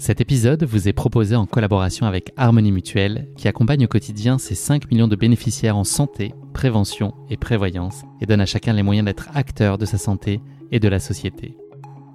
Cet épisode vous est proposé en collaboration avec Harmonie Mutuelle, qui accompagne au quotidien ses 5 millions de bénéficiaires en santé, prévention et prévoyance, et donne à chacun les moyens d'être acteur de sa santé et de la société.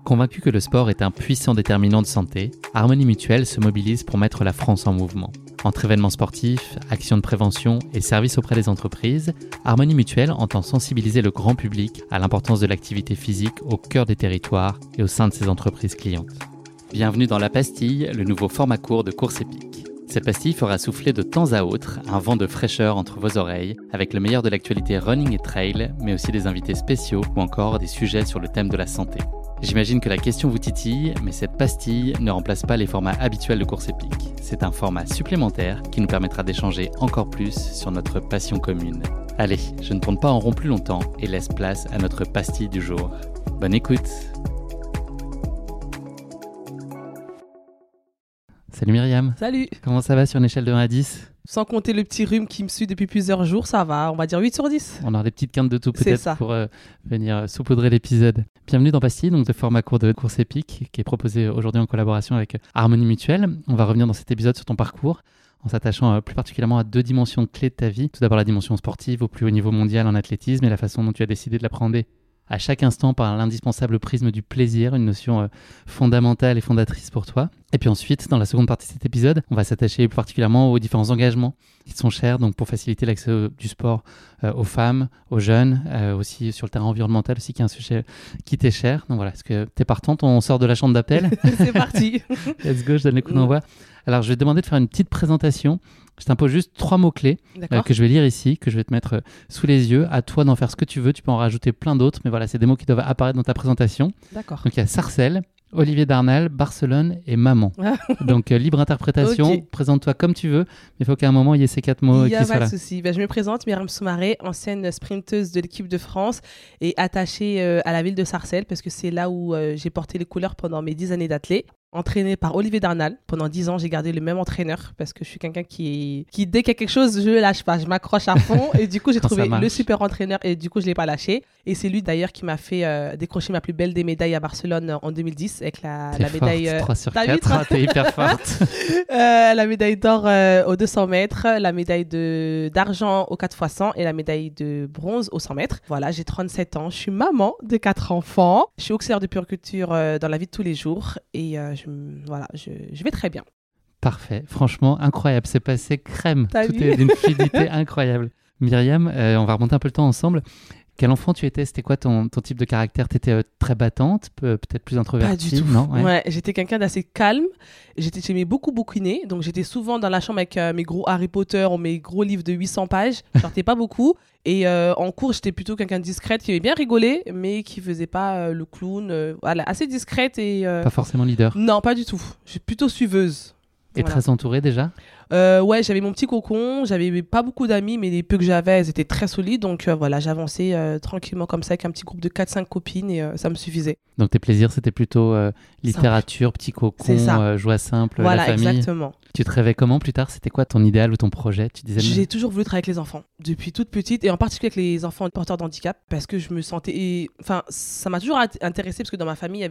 Convaincu que le sport est un puissant déterminant de santé, Harmonie Mutuelle se mobilise pour mettre la France en mouvement. Entre événements sportifs, actions de prévention et services auprès des entreprises, Harmonie Mutuelle entend sensibiliser le grand public à l'importance de l'activité physique au cœur des territoires et au sein de ses entreprises clientes. Bienvenue dans La Pastille, le nouveau format court de course épique. Cette pastille fera souffler de temps à autre un vent de fraîcheur entre vos oreilles, avec le meilleur de l'actualité running et trail, mais aussi des invités spéciaux ou encore des sujets sur le thème de la santé. J'imagine que la question vous titille, mais cette pastille ne remplace pas les formats habituels de course épique. C'est un format supplémentaire qui nous permettra d'échanger encore plus sur notre passion commune. Allez, je ne tourne pas en rond plus longtemps et laisse place à notre pastille du jour. Bonne écoute Salut Myriam. Salut. Comment ça va sur une échelle de 1 à 10 Sans compter le petit rhume qui me suit depuis plusieurs jours, ça va. On va dire 8 sur 10. On aura des petites quintes de tout peut-être pour euh, venir euh, saupoudrer l'épisode. Bienvenue dans Pastille, donc le format court de course épique qui est proposé aujourd'hui en collaboration avec Harmonie Mutuelle. On va revenir dans cet épisode sur ton parcours en s'attachant euh, plus particulièrement à deux dimensions clés de ta vie. Tout d'abord la dimension sportive au plus haut niveau mondial en athlétisme et la façon dont tu as décidé de l'appréhender à chaque instant par l'indispensable prisme du plaisir, une notion euh, fondamentale et fondatrice pour toi. Et puis ensuite, dans la seconde partie de cet épisode, on va s'attacher plus particulièrement aux différents engagements qui te sont chers, donc pour faciliter l'accès du sport euh, aux femmes, aux jeunes, euh, aussi sur le terrain environnemental aussi, qui est un sujet qui t'est cher. Donc voilà, est-ce que t'es partante On sort de la chambre d'appel? C'est parti. Let's go, je donne les coups d'envoi. Alors, je vais te demander de faire une petite présentation. Je t'impose juste trois mots-clés euh, que je vais lire ici, que je vais te mettre euh, sous les yeux. À toi d'en faire ce que tu veux. Tu peux en rajouter plein d'autres, mais voilà, c'est des mots qui doivent apparaître dans ta présentation. D'accord. Donc, il y a Sarcelles, Olivier Darnal, Barcelone et Maman. Ah. Donc, euh, libre interprétation. Présente-toi comme tu veux, mais il faut qu'à un moment, il y ait ces quatre mots euh, Il n'y qui a soient pas là. de souci. Ben, je me présente, Myriam Soumaré, ancienne sprinteuse de l'équipe de France et attachée euh, à la ville de Sarcelles parce que c'est là où euh, j'ai porté les couleurs pendant mes dix années d'athlète. Entraînée par Olivier Darnal. Pendant dix ans, j'ai gardé le même entraîneur parce que je suis quelqu'un qui, qui, dès qu'il y a quelque chose, je ne lâche pas. Je m'accroche à fond. et du coup, j'ai trouvé le super entraîneur et du coup, je ne l'ai pas lâché. Et c'est lui d'ailleurs qui m'a fait euh, décrocher ma plus belle des médailles à Barcelone en 2010 avec la, médaille. forte, euh, 3 sur t'as 4. vu, toi T'es hyper forte. Euh, la médaille d'or aux 200 mètres, la médaille d'argent aux 4 x 100 et la médaille de bronze aux 100 mètres. Voilà, j'ai 37 ans, je suis maman de 4 enfants, je suis auxiliaire de puriculture dans la vie de tous les jours et euh, je, voilà, je, je vais très bien. Parfait, franchement incroyable, c'est passé crème, tout est d'une fluidité incroyable. Myriam, euh, on va remonter un peu le temps ensemble. Quel enfant tu étais? C'était quoi ton, ton type de caractère? Tu étais très battante, peu- peut-être plus introvertie Pas du tout. Non, ouais. Ouais, j'étais quelqu'un d'assez calme. J'étais, j'aimais beaucoup bouquiner, donc j'étais souvent dans la chambre avec euh, mes gros Harry Potter ou mes gros livres de 800 pages. Je sortais pas beaucoup. Et euh, en cours, j'étais plutôt quelqu'un de discrète qui aimait bien rigoler, mais qui faisait pas euh, le clown. euh, voilà, assez discrète et. euh, Pas forcément leader. Non, pas du tout. Je suis plutôt suiveuse. Et Voilà. très entourée déjà? Euh, ouais, j'avais mon petit cocon, j'avais pas beaucoup d'amis, mais les peu que j'avais, elles étaient très solides. Donc euh, voilà, j'avançais euh, tranquillement comme ça avec un petit groupe de 4-5 copines et euh, ça me suffisait. Donc tes plaisirs, c'était plutôt littérature, petit cocon, joie simple, voilà, la famille. exactement. Tu te rêvais comment plus tard? C'était quoi ton idéal ou ton projet? Tu disais J'ai toujours voulu travailler avec les enfants, depuis toute petite, et en particulier avec les enfants porteurs d'handicap, parce que je me sentais. Enfin, ça m'a toujours int- intéressé, parce que dans ma famille.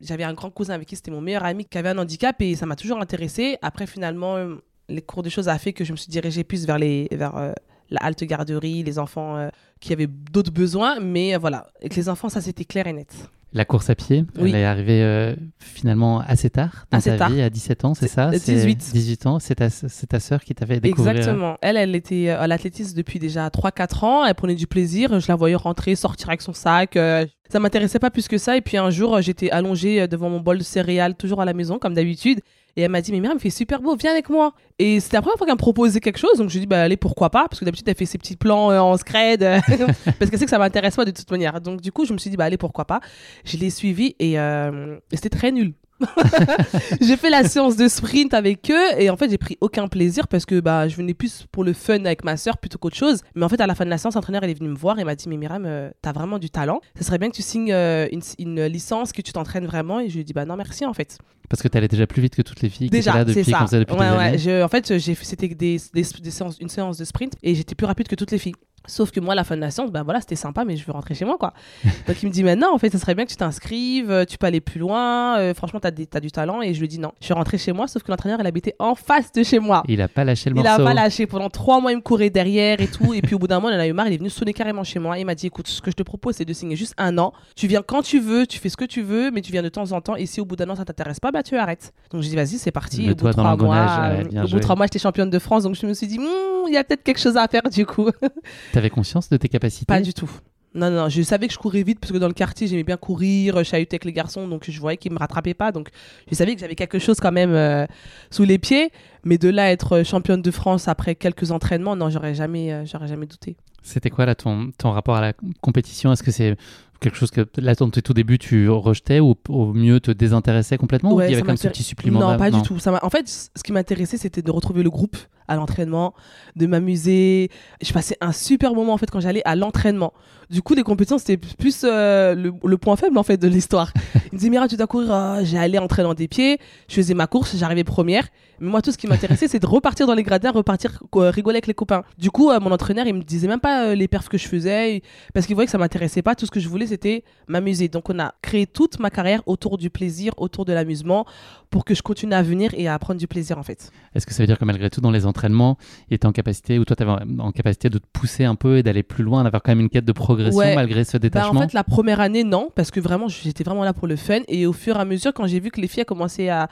J'avais un grand cousin avec qui c'était mon meilleur ami qui avait un handicap, et ça m'a toujours intéressé. Après, finalement, euh, les cours de choses a fait que je me suis dirigée plus vers, les, vers euh, la halte garderie, les enfants euh, qui avaient d'autres besoins, mais voilà, avec les enfants, ça c'était clair et net. La course à pied, Oui. elle est arrivée euh, finalement assez tard dans Assez ta tard. vie, à 17 ans, c'est ça? Euh, C'est 18. 18 ans, c'est ta, ta sœur qui t'avait découvert. Exactement. Elle, elle était euh, à l'athlétisme depuis déjà 3-4 ans. Elle prenait du plaisir. Je la voyais rentrer, sortir avec son sac. euh, ça m'intéressait pas plus que ça. Et puis un jour, j'étais allongée devant mon bol de céréales, toujours à la maison, comme d'habitude. Et elle m'a dit, mais Myriam, il fait super beau, viens avec moi. Et c'était la première fois qu'elle me proposait quelque chose. Donc je lui ai dit, bah allez, pourquoi pas? Parce que d'habitude, elle fait ses petits plans euh, en scred. euh, parce qu'elle sait que ça m'intéresse pas de toute manière. Donc du coup, je me suis dit, bah allez, pourquoi pas? Je l'ai suivie et, euh, et c'était très nul. j'ai fait la séance de sprint avec eux et en fait j'ai pris aucun plaisir parce que bah je venais plus pour le fun avec ma sœur plutôt qu'autre chose mais en fait à la fin de la séance l'entraîneur est venu me voir et m'a dit mais Myriam euh, t'as vraiment du talent ce serait bien que tu signes une, une licence que tu t'entraînes vraiment et je lui ai dit bah non merci en fait Parce que tu allais déjà plus vite que toutes les filles qui déjà étaient là depuis, ça qu'on faisait depuis ouais, des ouais. années. Je- en fait j'ai c'était des, des, des séances une séance de sprint et j'étais plus rapide que toutes les filles Sauf que moi, la fin de la séance, ben voilà, c'était sympa, mais je veux rentrer chez moi, quoi. Donc il me dit, maintenant, en fait, ça serait bien que tu t'inscrives, euh, tu peux aller plus loin, euh, franchement, t'as, as du talent. Et je lui dis non. Je suis rentrée chez moi, sauf que l'entraîneur, il habitait en face de chez moi. Il a pas lâché le Il morceau. a pas lâché. Pendant trois mois, il me courait derrière et tout. et puis au bout d'un mois, il en a eu marre, il est venu sonner carrément chez moi. Il m'a dit, écoute, ce que je te propose, c'est de signer juste un an. Tu viens quand tu veux, tu fais ce que tu veux, mais tu viens de temps en temps. Et si au bout d'un an, ça t'intéresse pas, bah tu arrêtes. Donc j'ai dit, vas-y, c'est parti. Au bout trois mois, ouais, euh, au bout de trois mois, j'étais championne de France. Donc je me suis dit, Hmm, il y a peut-être quelque chose à faire du coup. T'avais conscience de tes capacités Pas du tout. Non, non, je savais que je courais vite parce que dans le quartier, j'aimais bien courir, chahuter avec les garçons, donc je voyais qu'ils me rattrapaient pas. Donc je savais que j'avais quelque chose quand même euh, sous les pieds. Mais de là à être championne de France après quelques entraînements, non, j'aurais jamais, euh, j'aurais jamais douté. C'était quoi là ton, ton rapport à la compétition? Est-ce que c'est quelque chose que là, dans tes tout débuts, tu rejetais ou au mieux te désintéressais complètement Ouais, ou il y avait comme ce petit supplément Non, pas du tout. Ça en fait, ce qui m'intéressait, c'était de retrouver le groupe à l'entraînement, de m'amuser. Je passais un super moment en fait quand j'allais à l'entraînement. Du coup, les compétitions, c'était plus euh, le, le point faible en fait de l'histoire. Il me disait, Mira, tu dois courir. Ah, J'allais entraîner des pieds, je faisais ma course, j'arrivais première. Mais moi, tout ce qui m'intéressait, c'est de repartir dans les gradins, repartir rigoler avec les copains. Du coup, euh, mon entraîneur, il me disait même pas euh, les perfs que je faisais, parce qu'il voyait que ça m'intéressait pas. Tout ce que je voulais, c'était m'amuser. Donc, on a créé toute ma carrière autour du plaisir, autour de l'amusement, pour que je continue à venir et à prendre du plaisir en fait. Est-ce que ça veut dire que malgré tout, dans les entraînements, il était en capacité, ou toi, tu avais en capacité de te pousser un peu et d'aller plus loin, d'avoir quand même une quête de progression Ouais. malgré ce Bah, détachement en fait, la première année, non, parce que vraiment, j'étais vraiment là pour le fun. Et au fur et à mesure, quand j'ai vu que les filles commençaient à,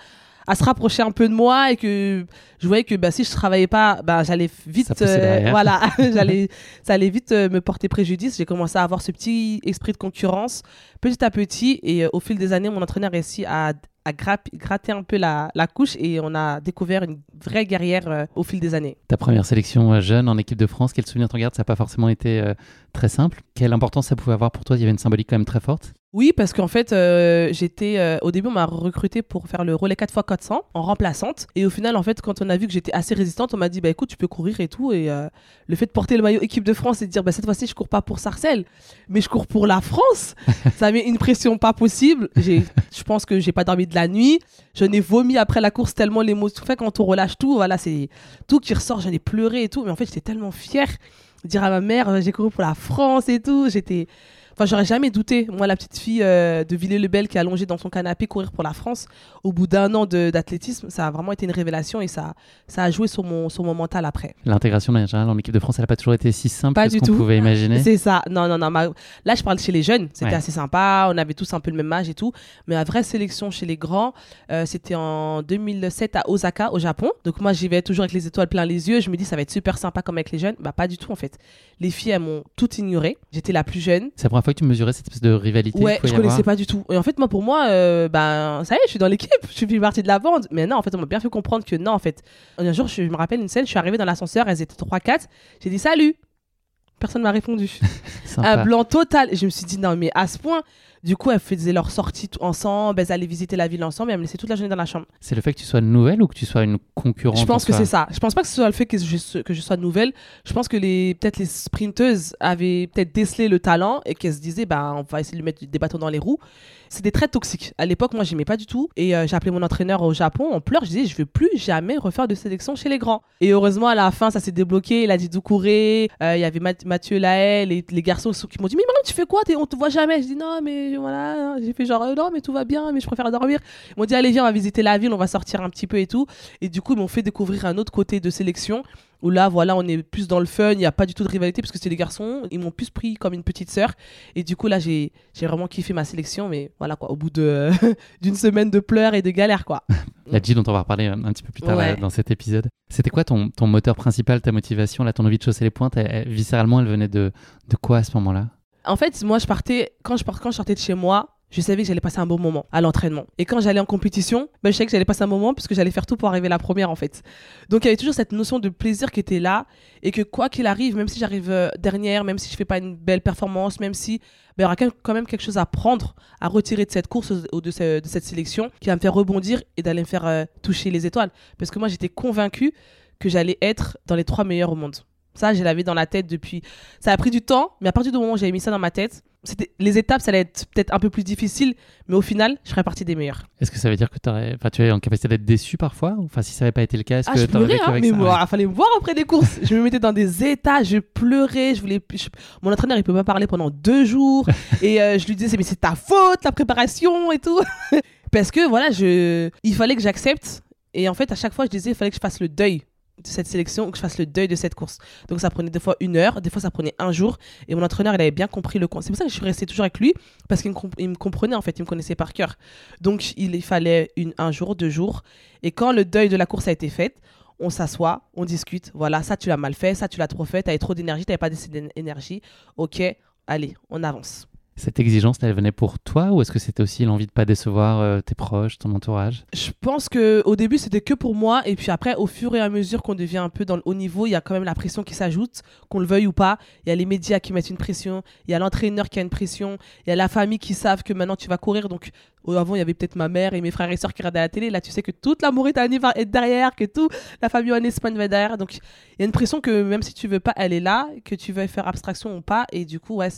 à se rapprocher un peu de moi et que je voyais que bah, si je travaillais pas, bah, j'allais vite, Ça derrière. voilà, j'allais, ça allait vite euh, me porter préjudice. J'ai commencé à avoir ce petit esprit de concurrence petit à petit. Et euh, au fil des années, mon entraîneur a réussi à, à gratter un peu la, la couche et on a découvert une vraie guerrière euh, au fil des années. Ta première sélection euh, jeune en équipe de France, quel souvenir t'en gardes? Ça n'a pas forcément été euh, très simple. Quelle importance ça pouvait avoir pour toi? Il y avait une symbolique quand même très forte. Oui, parce qu'en fait, euh, j'étais euh, au début, on m'a recruté pour faire le relais 4x400 en remplaçante. Et au final, en fait, quand on a vu que j'étais assez résistante, on m'a dit bah écoute, tu peux courir et tout. Et euh, le fait de porter le maillot équipe de France et de dire bah cette fois-ci, je cours pas pour Sarcelles, mais je cours pour la France, ça met une pression pas possible. J'ai, je pense que j'ai pas dormi de la nuit. J'en ai vomi après la course tellement l'émotion. En fait, quand on relâche tout, voilà, c'est tout qui ressort. J'en ai pleuré et tout. Mais en fait, j'étais tellement fière de dire à ma mère, j'ai couru pour la France et tout. J'étais Enfin, j'aurais jamais douté. Moi, la petite fille euh, de Villers-le-Bel qui est allongée dans son canapé courir pour la France, au bout d'un an d'athlétisme, ça a vraiment été une révélation et ça, ça a joué sur mon, sur mon mental après. L'intégration en général en équipe de France, elle n'a pas toujours été si simple Pas que ce du qu'on tout. pouvait imaginer. C'est ça. Non, non, non. ma- Là, je parle chez les jeunes. C'était Ouais. assez sympa. On avait tous un peu le même âge et tout. Mais la vraie sélection chez les grands, euh, c'était en 2007 à Osaka, au Japon. Donc, moi, j'y vais toujours avec les étoiles plein les yeux. Je me dis, ça va être super sympa comme avec les jeunes. Bah, pas du tout, en fait. Les filles, elles m'ont tout ignoré. J'étais la plus jeune. C'est la fois que tu mesurais cette espèce de rivalité Ouais, je connaissais avoir pas du tout. Et en fait, moi, pour moi, euh, ben, ça y est, je suis dans l'équipe, je suis partie de la bande. Mais non, en fait, on m'a bien fait comprendre que non, en fait. Un jour, je me rappelle une scène, je suis arrivée dans l'ascenseur, elles étaient 3-4. J'ai dit salut. Personne m'a répondu. Un blanc total. Et je me suis dit, non, mais à ce point. Du coup, elles faisaient leur sortie tout ensemble, elles allaient visiter la ville ensemble et elles me laissaient toute la journée dans la chambre. C'est le fait que tu sois nouvelle ou que tu sois une concurrente Je pense en que c'est ça. Je pense pas que ce soit le fait que je, que je sois nouvelle. Je pense que les peut-être les sprinteuses avaient peut-être décelé le talent et qu'elles se disaient bah on va essayer de lui mettre des bâtons dans les roues. C'était très toxique. À l'époque, moi, j'aimais pas du tout. Et euh, j'ai appelé mon entraîneur au Japon en pleurs. Je disais, je veux plus jamais refaire de sélection chez les grands. Et heureusement, à la fin, ça s'est débloqué. Il a dit d'où courir. Euh, Il y avait Math- Mathieu Laël et les garçons qui m'ont dit, mais Mariam, tu fais quoi? On te voit jamais. Je dis, non, mais voilà. J'ai fait genre, euh, non, mais tout va bien, mais je préfère dormir. Ils m'ont dit, allez, viens, on va visiter la ville, on va sortir un petit peu et tout. Et du coup, ils m'ont fait découvrir un autre côté de sélection où là, voilà, on est plus dans le fun, il n'y a pas du tout de rivalité parce que c'est des garçons. Ils m'ont plus pris comme une petite sœur. Et du coup, là, j'ai j'ai vraiment kiffé ma sélection. Mais voilà, quoi, au bout de- d'une semaine de pleurs et de galères, quoi. La G dont on va reparler un un petit peu plus tard Ouais. euh, dans cet épisode. C'était quoi ton, ton moteur principal, ta motivation, là, ton envie de chausser les pointes elle- elle- Viscéralement, elle venait de, de quoi à ce moment-là? En fait, moi, je partais, quand je, quand je sortais de chez moi, je savais que j'allais passer un bon moment à l'entraînement. Et quand j'allais en compétition, ben, je savais que j'allais passer un moment parce que j'allais faire tout pour arriver la première, en fait. Donc, il y avait toujours cette notion de plaisir qui était là et que quoi qu'il arrive, même si j'arrive euh, dernière, même si je fais pas une belle performance, même si ben, il y aura quand même- quelque chose à prendre, à retirer de cette course ou de, de cette sélection qui va me faire rebondir et d'aller me faire euh, toucher les étoiles. Parce que moi, j'étais convaincue que j'allais être dans les trois meilleurs au monde. Ça, je l'avais dans la tête depuis. Ça a pris du temps, mais à partir du moment où j'avais mis ça dans ma tête, les étapes, ça allait être peut-être un peu plus difficile, mais au final, je ferais partie des meilleurs. Est-ce que ça veut dire que enfin, tu es en capacité d'être déçu parfois? Enfin, si ça n'avait pas été le cas, est-ce Ah, que je pleurais, vécu hein, avec mais ça? moi, Ouais. il fallait me voir après des courses. je me mettais dans des états, je pleurais, je voulais. je- Mon entraîneur, il peut pas parler pendant deux jours, et euh, je lui disais, mais c'est ta faute, la préparation et tout. Parce que voilà, je, il fallait que j'accepte, et en fait, à chaque fois, je disais, il fallait que je fasse le deuil de cette sélection, que je fasse le deuil de cette course. Donc ça prenait des fois une heure, des fois ça prenait un jour, et mon entraîneur, il avait bien compris le con. C'est pour ça que je suis restée toujours avec lui, parce qu'il me, comprenait en fait, il me connaissait par cœur. Donc il, fallait un jour, deux jours, et quand le deuil de la course a été fait, on s'assoit, on discute. Voilà, ça tu l'as mal fait, ça tu l'as trop fait, t'avais trop d'énergie, t'avais pas assez d'énergie. Ok, allez, on avance. Cette exigence, elle venait pour toi ou est-ce que c'était aussi l'envie de pas décevoir euh, tes proches, ton entourage? Je pense que au début c'était que pour moi, et puis après, au fur et à mesure qu'on devient un peu dans le haut niveau, il y a quand même la pression qui s'ajoute, qu'on le veuille ou pas. Il y a les médias qui mettent une pression, il y a l'entraîneur qui a une pression, il y a la famille qui savent que maintenant tu vas courir. Donc avant, il y avait peut-être ma mère et mes frères et sœurs qui regardaient la télé. Là, tu sais que toute la Mauritanie va être derrière, que toute la famille en Espagne va être derrière. Donc il y a une pression que même si tu veux pas, elle est là, que tu veux faire abstraction ou pas. Et du coup, ouais,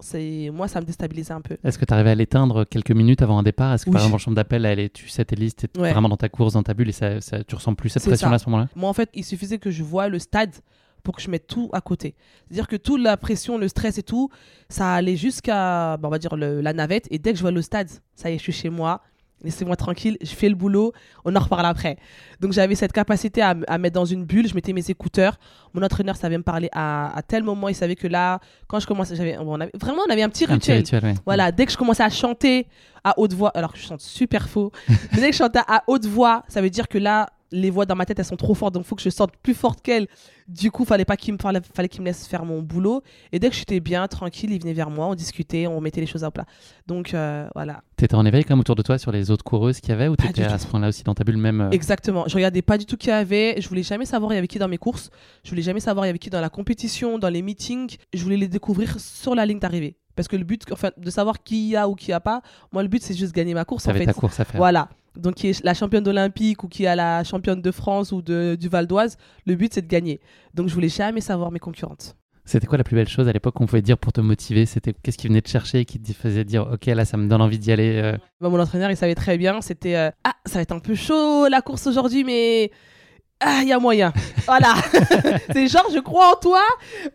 c'est moi, ça me déstabilisait un peu. Est-ce que tu arrivais à l'éteindre quelques minutes avant un départ? Est-ce que Oui. par exemple en chambre d'appel, elle est, tu sais tes listes, Ouais. vraiment dans ta course, dans ta bulle et ça, ça- tu ressens plus cette pression-là à ce moment-là? Moi, en fait, il suffisait que je vois le stade pour que je mette tout à côté. C'est-à-dire que toute la pression, le stress et tout, ça allait jusqu'à, bah, on va dire, le- la navette. Et dès que je vois le stade, ça y est, je suis chez moi. Laissez-moi tranquille, je fais le boulot, on en reparle après. Donc j'avais cette capacité à, mettre dans une bulle, je mettais mes écouteurs. Mon entraîneur savait me parler à, à tel moment, il savait que là, quand je commençais, j'avais, bon, on avait- vraiment, on avait un petit Un petit rituel. rituel, ouais. Voilà, dès que je commençais à chanter à haute voix, alors que je chante super faux, mais dès que je chantais à haute voix, ça veut dire que là, les voix dans ma tête, elles sont trop fortes, donc il faut que je sorte plus forte qu'elles. Du coup, fallait pas qu'il me parle, fallait qu'il me laisse faire mon boulot. Et dès que j'étais bien, tranquille, il venait vers moi, on discutait, on mettait les choses à plat. Donc euh, voilà, T'étais en éveil quand même autour de toi sur les autres coureuses qu'il y avait ou t'étais à tout. ce point-là aussi dans ta bulle même euh, exactement. Je regardais pas du tout qui y avait, je voulais jamais savoir il y avait qui dans mes courses, je voulais jamais savoir il y avait qui dans la compétition, dans les meetings. Je voulais les découvrir sur la ligne d'arrivée. Parce que le but, enfin, de savoir qui y a ou qui y a pas, moi le but c'est juste gagner ma course en T'avais fait. ta course à faire. Voilà. Donc, qui est la championne olympique ou qui est la championne de France ou de, du Val d'Oise, le but c'est de gagner. Donc, je voulais jamais savoir mes concurrentes. C'était quoi la plus belle chose à l'époque qu'on pouvait dire pour te motiver? C'était qu'est-ce qui venait te chercher et qui te faisait dire ok là ça me donne envie d'y aller euh, Bah, mon entraîneur, il savait très bien. C'était euh, Ah, ça va être un peu chaud la course aujourd'hui, mais. Ah, il y a moyen. Voilà. c'est genre, je crois en toi,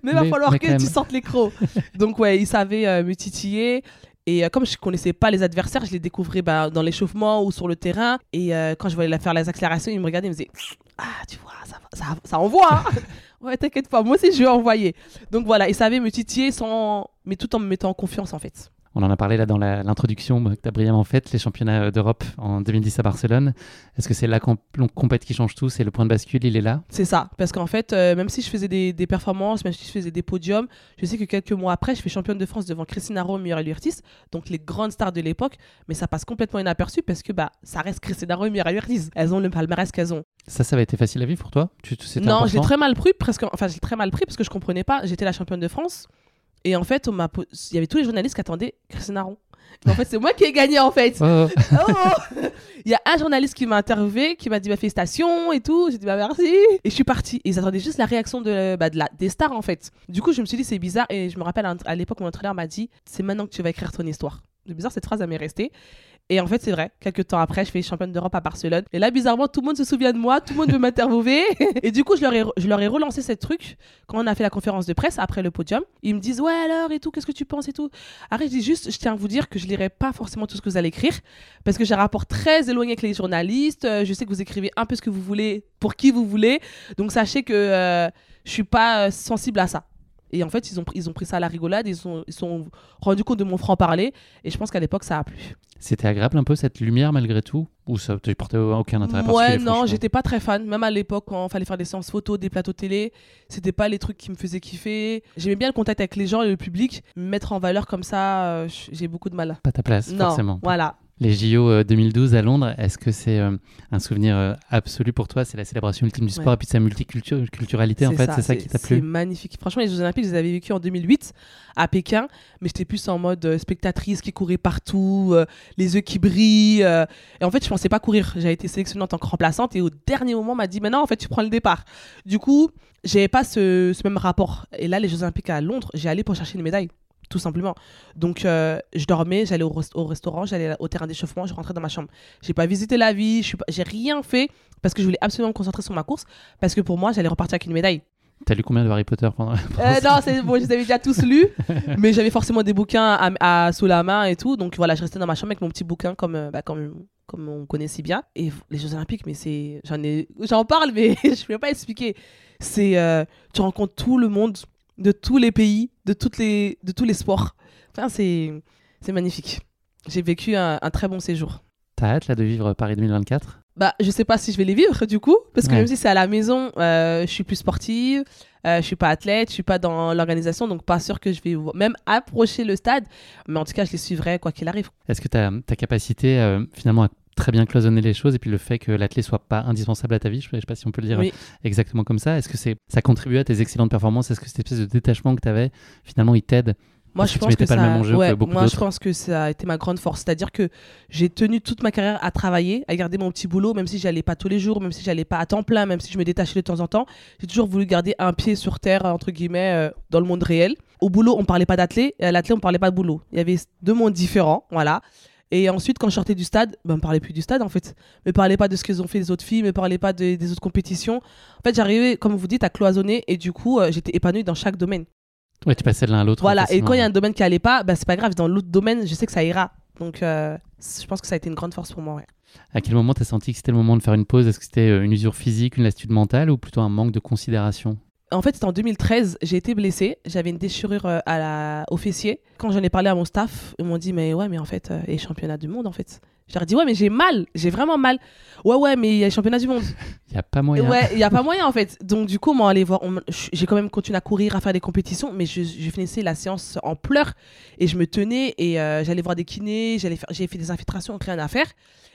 mais il va Mais- falloir mais que tu sortes les crocs. Donc, ouais, il savait euh, me titiller. Et euh, comme je connaissais pas les adversaires, je les découvrais bah, dans l'échauffement ou sur le terrain. Et euh, quand je voyais la faire les accélérations, il me regardait, il me disait Ah, tu vois, ça, ça, envoie. hein. ouais, t'inquiète pas, moi aussi je vais envoyer. Donc voilà, il savait me titiller sans... mais tout en me mettant en confiance en fait. On en a parlé là dans l'introduction que tu as brillamment faite, les championnats euh, d'Europe en 2010 à Barcelone. Est-ce que c'est la comp compète qui change tout? C'est le point de bascule, il est là? C'est ça, parce qu'en fait, euh, même si je faisais des, des performances, même si je faisais des podiums, je sais que quelques mois après, je fais championne de France devant Christina Rome, Muriel Urtis, donc les grandes stars de l'époque, mais ça passe complètement inaperçu parce que bah, ça reste Christina Rome, Muriel Urtis. Elles ont le palmarès qu'elles ont. Ça, ça avait été facile à vivre pour toi? Tu, Non, important? très mal pris, presque, enfin, très mal pris parce que je comprenais pas. J'étais la championne de France, et en fait, on m'a po- il y avait tous les journalistes qui attendaient Christina Rome. Mais en fait, c'est moi qui ai gagné en fait. Oh, Il y a un journaliste qui m'a interviewé, qui m'a dit bah, félicitations et tout. J'ai dit bah merci. Et je suis partie. Et ils attendaient juste la réaction de, bah, de la, des stars en fait. Du coup, je me suis dit c'est bizarre. Et je me rappelle à, à l'époque, mon entraîneur m'a dit c'est maintenant que tu vas écrire ton histoire. C'est bizarre, cette phrase, elle m'est restée. Et en fait, c'est vrai. Quelques temps après, je fais championne d'Europe à Barcelone. Et là, bizarrement, tout le monde se souvient de moi, tout le monde veut m'interviewer. et du coup, je leur, ai, je leur ai relancé ce truc quand on a fait la conférence de presse après le podium. Ils me disent, ouais, alors, et tout, qu'est-ce que tu penses et tout? Après, je dis juste, je tiens à vous dire que je lirai pas forcément tout ce que vous allez écrire parce que j'ai un rapport très éloigné avec les journalistes. Euh, je sais que vous écrivez un peu ce que vous voulez pour qui vous voulez. Donc, sachez que euh, je suis pas euh, sensible à ça. Et en fait, ils ont, pris- ils ont pris ça à la rigolade, ils sont, ils sont rendus compte de mon franc-parler. Et je pense qu'à l'époque, ça a plu. C'était agréable un peu cette lumière malgré tout Ou ça ne portait aucun intérêt Ouais, particulier non, franchement j'étais pas très fan. Même à l'époque, quand il fallait faire des séances photos, des plateaux télé, c'était pas les trucs qui me faisaient kiffer. J'aimais bien le contact avec les gens et le public. Me mettre en valeur comme ça, euh, j'ai beaucoup de mal. Pas ta place, Non, forcément. voilà. Les JO euh, 2012 à Londres, est-ce que c'est euh, un souvenir euh, absolu pour toi? C'est la célébration ultime du sport Ouais. et puis sa multiculturalité en fait, c'est ça qui t'a C'est plu? magnifique. Franchement, les Jeux Olympiques, je les avais vécus en 2008 à Pékin, mais j'étais plus en mode euh, spectatrice qui courait partout, euh, les yeux qui brillent. euh, et en fait, je pensais pas courir. J'avais été sélectionnée en tant que remplaçante et au dernier moment, on m'a dit maintenant, en fait, tu prends le départ. Du coup, j'avais pas ce, ce même rapport. Et là, les Jeux Olympiques à Londres, j'ai allé pour chercher une médaille. Tout simplement. Donc, euh, je dormais, j'allais au, rest- au restaurant, j'allais au terrain d'échauffement, je rentrais dans ma chambre. J'ai pas visité la vie, j'ai rien fait parce que je voulais absolument me concentrer sur ma course parce que pour moi, j'allais repartir avec une médaille. T'as lu combien de Harry Potter pendant Euh, non, c'est bon, je les avais déjà tous lus, mais j'avais forcément des bouquins à, à- sous la main et tout. Donc voilà, je restais dans ma chambre avec mon petit bouquin comme, euh, bah, comme, comme on connaît si bien. Et les Jeux Olympiques, mais c'est. J'en ai... parle, mais je ne peux pas expliquer. C'est. euh, tu rencontres tout le monde, de tous les pays, de, toutes les, de tous les sports. Enfin, c'est, magnifique. J'ai vécu un, un très bon séjour. T'as hâte là de vivre Paris 2024 Bah, je sais pas si je vais les vivre du coup, parce que Ouais. même si c'est à la maison, euh, je suis plus sportive, euh, je suis pas athlète, je suis pas dans l'organisation, donc pas sûr que je vais même approcher le stade, mais en tout cas, je les suivrai quoi qu'il arrive. Est-ce que ta, ta capacité euh, finalement à très bien cloisonner les choses et puis le fait que l'athlète soit pas indispensable à ta vie, je sais pas si on peut le dire Oui. exactement comme ça, est-ce que c'est ça contribue à tes excellentes performances? Est-ce que cette espèce de détachement que tu avais finalement il t'aide? Moi, je que, ça, que moi, pense que ça a été ma grande force, c'est-à-dire que j'ai tenu toute ma carrière à travailler, à garder mon petit boulot, même si j'allais pas tous les jours, même si j'allais pas à temps plein, même si je me détachais de temps en temps, j'ai toujours voulu garder un pied sur terre entre guillemets euh, dans le monde réel. Au boulot, on parlait pas d'athlète, et à l'athlète, on parlait pas de boulot. Il y avait deux mondes différents, voilà. Et ensuite, quand je sortais du stade, ben, me parlait plus du stade en fait. Me parlait pas de ce qu'ils ont fait les autres filles, me parlait pas de- des autres compétitions. En fait, j'arrivais, comme vous dites, à cloisonner et du coup, euh, j'étais épanouie dans chaque domaine. Ouais, tu passais de l'un à l'autre. Voilà, et quand il y a un domaine qui allait pas, bah, c'est pas grave, dans l'autre domaine, je sais que ça ira. Donc, euh, je pense que ça a été une grande force pour moi. Ouais. À quel moment t'as senti que c'était le moment de faire une pause? Est-ce que c'était euh, une usure physique, une lassitude mentale ou plutôt un manque de considération? En fait, c'était en 2013, j'ai été blessée, j'avais une déchirure euh, à la... au fessier. Quand j'en ai parlé à mon staff, ils m'ont dit, mais ouais, mais en fait, euh, les championnats du monde, en fait. Je leur ai dit, ouais, mais j'ai mal, j'ai vraiment mal. Ouais, ouais, mais il y a les championnats du monde. Il y a pas moyen. Ouais, il n'y a pas moyen en fait. Donc du coup, allé voir. on J'ai quand même continué à courir, à faire des compétitions, mais je, je finissais la séance en pleurs et je me tenais et euh, j'allais voir des kinés, j'allais faire, j'ai fait des infiltrations, rien à faire.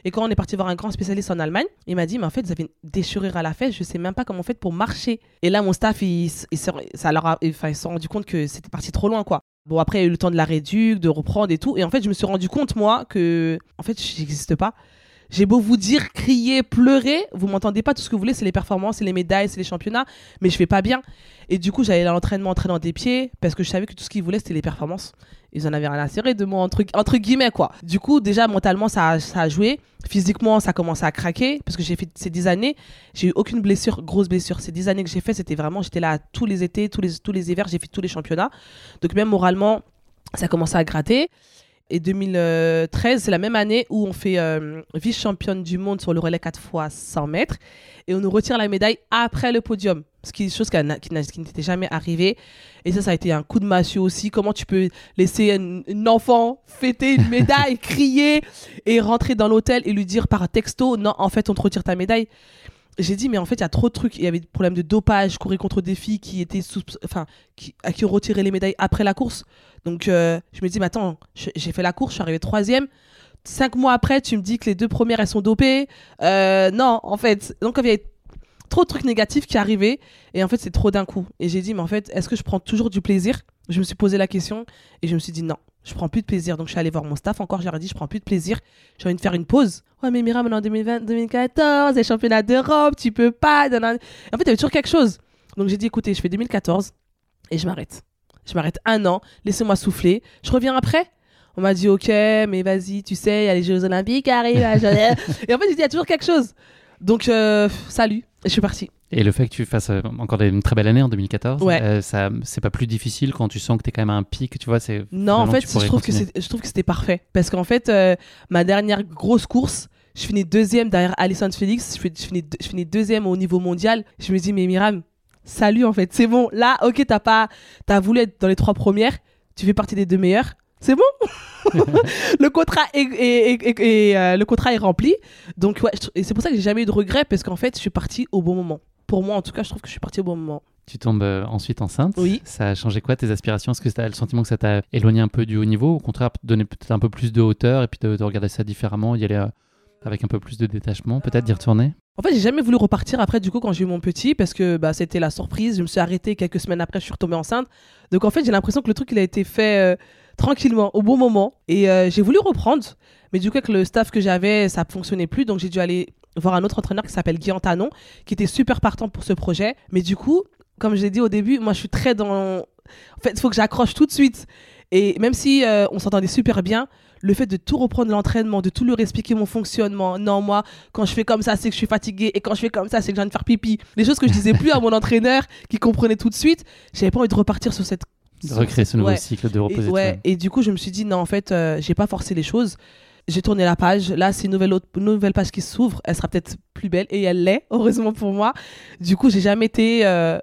Et quand on est parti voir un grand spécialiste en Allemagne, il m'a dit, mais en fait, vous avez une déchirure à la fesse, je sais même pas comment vous faites pour marcher. Et là, mon staff, il, il ça leur ils se sont rendu compte que c'était parti trop loin, quoi. Bon, après, il y a eu le temps de la réduc, de reprendre et tout. Et en fait, je me suis rendu compte, moi, que, en fait, j'existe pas. J'ai beau vous dire, crier, pleurer, vous m'entendez pas, tout ce que vous voulez, c'est les performances, c'est les médailles, c'est les championnats, mais je fais pas bien. Et du coup, j'allais à l'entraînement, entraînant des pieds, parce que je savais que tout ce qu'ils voulaient, c'était les performances. Ils en avaient rien à cirer de moi, entre, guillemets, quoi. Du coup, déjà, mentalement, ça a, ça joué. Physiquement, ça a commencé à craquer, parce que j'ai fait ces 10 années, j'ai eu aucune blessure, grosse blessure. Ces 10 années que j'ai fait, c'était vraiment, j'étais là tous les étés, tous les, tous les hivers, j'ai fait tous les championnats. Donc, même moralement, ça a commencé à gratter. Et 2013, c'est la même année où on fait euh, vice-championne du monde sur le relais 4 fois 100 mètres. Et on nous retire la médaille après le podium. Ce qui est chose qui, n'était jamais arrivée. Et ça, ça a été un coup de massue aussi. Comment tu peux laisser un, un enfant fêter une médaille, crier et rentrer dans l'hôtel et lui dire par texto, non, en fait, on te retire ta médaille. J'ai dit, mais en fait, il y a trop de trucs. Il y avait des problèmes de dopage, courir contre des filles qui étaient sous, enfin, qui, à qui on retirait les médailles après la course. Donc, euh, je me dis, mais attends, j'ai fait la course, je suis arrivée troisième. Cinq mois après, tu me dis que les deux premières, elles sont dopées. Euh, non, en fait. Donc, il y avait trop de trucs négatifs qui arrivaient. Et en fait, c'est trop d'un coup. Et j'ai dit, mais en fait, est-ce que je prends toujours du plaisir? Je me suis posé la question et je me suis dit, non, je prends plus de plaisir. Donc, je suis allée voir mon staff encore. Je leur ai dit, je prends plus de plaisir. J'ai envie de faire une pause. Ouais, mais Mira, maintenant en 2020, 2014, les championnats d'Europe, tu peux pas. En fait, il y avait toujours quelque chose. Donc, j'ai dit, écoutez, je fais 2014 et je m'arrête. Je m'arrête un an, laissez-moi souffler. Je reviens après. On m'a dit, ok, mais vas-y, tu sais, il y a les Jeux Olympiques qui arrivent. et en fait, j'ai dit, il y a toujours quelque chose. Donc, euh, salut. Je suis partie. Et le fait que tu fasses euh, encore une très belle année en 2014, Ouais. euh, ça, c'est pas plus difficile quand tu sens que tu es quand même à un pic, tu vois c'est Non, en fait, je trouve, que continuer. je trouve que c'était parfait. Parce qu'en fait, euh, ma dernière grosse course, je finis deuxième derrière Alison Félix. Je, fais- je, finis, je finis deuxième au niveau mondial. Je me dis, mais Miram, salut en fait, c'est bon. Là, ok, t'as pas, t'as voulu être dans les trois premières. Tu fais partie des deux meilleures. C'est bon? le contrat est, est- est- est- est, euh, le contrat est rempli. Donc ouais, et c'est pour ça que j'ai jamais eu de regrets parce qu'en fait, je suis partie au bon moment. Pour moi, en tout cas, je trouve que je suis partie au bon moment. Tu tombes euh, ensuite enceinte. Oui. Ça a changé quoi tes aspirations? Est-ce que tu as le sentiment que ça t'a éloigné un peu du haut niveau? Au contraire, donner peut-être un peu plus de hauteur et puis de, de regarder ça différemment, y aller euh, avec un peu plus de détachement, peut-être d'y retourner? En fait, j'ai jamais voulu repartir après, du coup, quand j'ai eu mon petit, parce que bah, c'était la surprise. Je me suis arrêtée quelques semaines après, je suis retombée enceinte. Donc, en fait, j'ai l'impression que le truc, il a été fait euh, tranquillement, au bon moment. Et euh, j'ai voulu reprendre. Mais du coup, avec le staff que j'avais, ça fonctionnait plus. Donc, j'ai dû aller voir un autre entraîneur qui s'appelle Guy Antanon, qui était super partant pour ce projet. Mais du coup, comme je l'ai dit au début, moi, je suis très dans. En fait, il faut que j'accroche tout de suite. Et même si euh, on s'entendait super bien, le fait de tout reprendre l'entraînement, de tout leur expliquer mon fonctionnement. Non, moi, quand je fais comme ça, c'est que je suis fatiguée. Et quand je fais comme ça, c'est que je viens de faire pipi. Les choses que je disais plus à mon entraîneur, qui comprenait tout de suite. J'avais pas envie de repartir sur cette. Recréer ce nouveau Ouais. cycle de Et, reposer. ouais, et du coup, je me suis dit, non, en fait, euh, j'ai pas forcé les choses. J'ai tourné la page. Là, c'est une nouvelle, autre- nouvelle page qui s'ouvre. Elle sera peut-être plus belle. Et elle l'est, heureusement pour moi. Du coup, j'ai jamais été euh,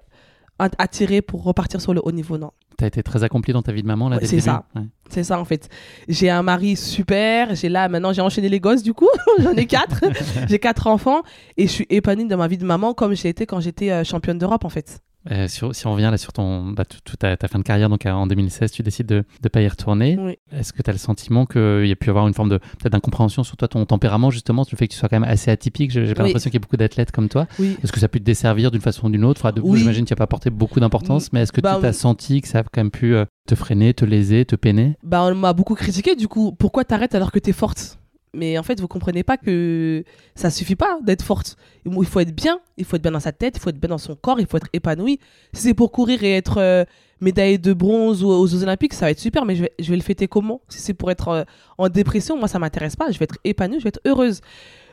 at- attirée pour repartir sur le haut niveau, non. Tu as été très accomplie dans ta vie de maman là Ouais, c'est ça. C'est ça, en fait. J'ai un mari super. J'ai là, maintenant, j'ai enchaîné les gosses, du coup. J'en ai quatre. j'ai quatre enfants. Et je suis épanouie dans ma vie de maman comme j'ai été quand j'étais euh, championne d'Europe, en fait. Euh, sur- si on revient là sur ton, bah, tout- toute ta, ta fin de carrière, donc euh, en 2016, tu décides de ne pas y retourner. Oui. Est-ce que tu as le sentiment qu'il y a pu avoir une forme de peut-être d'incompréhension sur toi, ton tempérament, justement, sur le fait que tu sois quand même assez atypique? J'ai pas Oui. l'impression qu'il y ait beaucoup d'athlètes comme toi. Oui. Est-ce que ça a pu te desservir d'une façon ou d'une autre? Enfin, de, Oui. J'imagine que tu n'as pas porté beaucoup d'importance, mais est-ce que Bah, tu as senti que ça a quand même pu euh, te freiner, te léser, te peiner? Bah, on m'a beaucoup critiqué, du coup. Pourquoi t'arrêtes alors que t'es forte? Mais en fait, vous comprenez pas que ça suffit pas d'être forte. Il faut être bien, il faut être bien dans sa tête, il faut être bien dans son corps, il faut être épanoui. Si c'est pour courir et être euh, médaillé de bronze aux Jeux Olympiques, ça va être super, mais je vais, je vais le fêter comment? Si c'est pour être euh, en dépression, moi, ça m'intéresse pas. Je vais être épanouie, je vais être heureuse.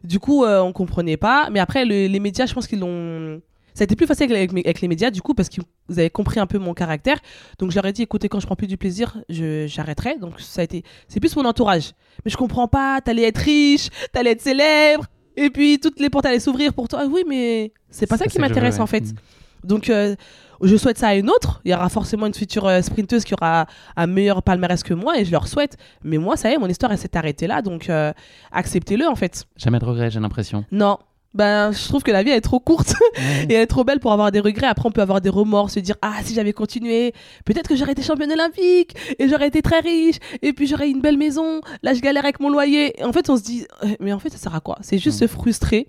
Du coup, euh, on comprenait pas. Mais après, le- les médias, je pense qu'ils l'ont. Ça a été plus facile avec, avec les médias, du coup, parce qu'ils vous avez compris un peu mon caractère. Donc, je leur ai dit, écoutez, quand je prends plus du plaisir, je- j'arrêterai. Donc, ça a été. C'est plus mon entourage. Mais je comprends pas, t'allais être riche, t'allais être célèbre, et puis toutes les portes allaient s'ouvrir pour toi. Ah Oui, mais c'est pas ça, qui m'intéresse, en fait. Mm. Donc, euh, je souhaite ça à une autre. Il y aura forcément une future euh, sprinteuse qui aura un meilleur palmarès que moi, et je leur souhaite. Mais moi, ça y est, mon histoire, elle s'est arrêtée là. Donc, euh, acceptez-le, en fait. Jamais de regrets, j'ai l'impression. Non. Ben, je trouve que la vie elle est trop courte et elle est trop belle pour avoir des regrets. Après, on peut avoir des remords, se dire Ah, si j'avais continué, peut-être que j'aurais été championne olympique et j'aurais été très riche et puis j'aurais une belle maison. Là, je galère avec mon loyer. Et en fait, on se dit Euh, Mais en fait, ça sert à quoi? C'est juste se frustrer.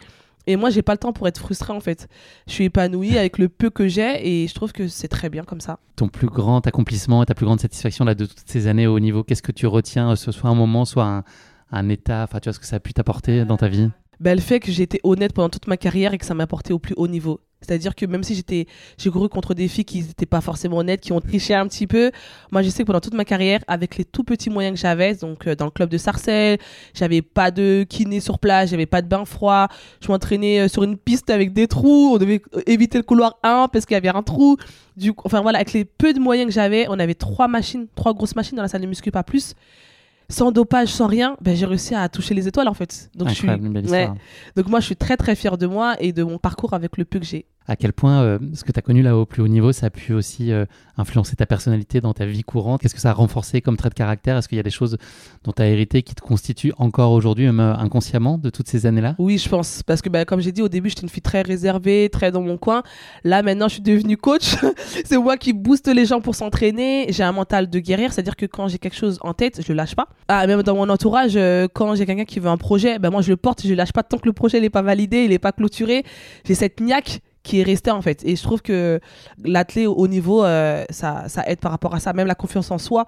Et moi, j'ai pas le temps pour être frustrée en fait. Je suis épanouie avec le peu que j'ai et je trouve que c'est très bien comme ça. Ton plus grand accomplissement et ta plus grande satisfaction là, de toutes ces années au haut niveau, qu'est-ce que tu retiens, euh, ce soit un moment, soit un, un état, enfin tu vois ce que ça a pu t'apporter dans ta vie? Ben, le fait que j'ai été honnête pendant toute ma carrière et que ça m'a porté au plus haut niveau. C'est-à-dire que même si j'étais, j'ai couru contre des filles qui n'étaient pas forcément honnêtes, qui ont triché un petit peu, moi je sais que pendant toute ma carrière, avec les tout petits moyens que j'avais, donc euh, dans le club de Sarcelles, j'avais pas de kiné sur place, j'avais pas de bain froid, je m'entraînais euh, sur une piste avec des trous, on devait euh, éviter le couloir 1 parce qu'il y avait un trou. Du coup, enfin voilà, avec les peu de moyens que j'avais, on avait trois machines, trois grosses machines dans la salle de muscu, pas plus. Sans dopage, sans rien, ben, j'ai réussi à toucher les étoiles en fait. Donc, je suis, belle ouais. donc moi, je suis très très fière de moi et de mon parcours avec le peu que j'ai. À quel point euh, ce que tu as connu là au plus haut niveau, ça a pu aussi euh, influencer ta personnalité dans ta vie courante? Qu'est-ce que ça a renforcé comme trait de caractère? Est-ce qu'il y a des choses dont tu as hérité qui te constituent encore aujourd'hui, même euh, inconsciemment, de toutes ces années-là? Oui, je pense. Parce que, bah, comme j'ai dit au début, j'étais une fille très réservée, très dans mon coin. Là, maintenant, je suis devenue coach. c'est moi qui booste les gens pour s'entraîner. J'ai un mental de guerrière, c'est-à-dire que quand j'ai quelque chose en tête, je le lâche pas. Ah, même dans mon entourage, quand j'ai quelqu'un qui veut un projet, ben moi, je le porte, je le lâche pas tant que le projet n'est pas validé, il n'est pas clôturé. J'ai cette niaque qui est restée, en fait. Et je trouve que l'athlète au haut niveau, euh, ça, ça aide par rapport à ça. Même la confiance en soi.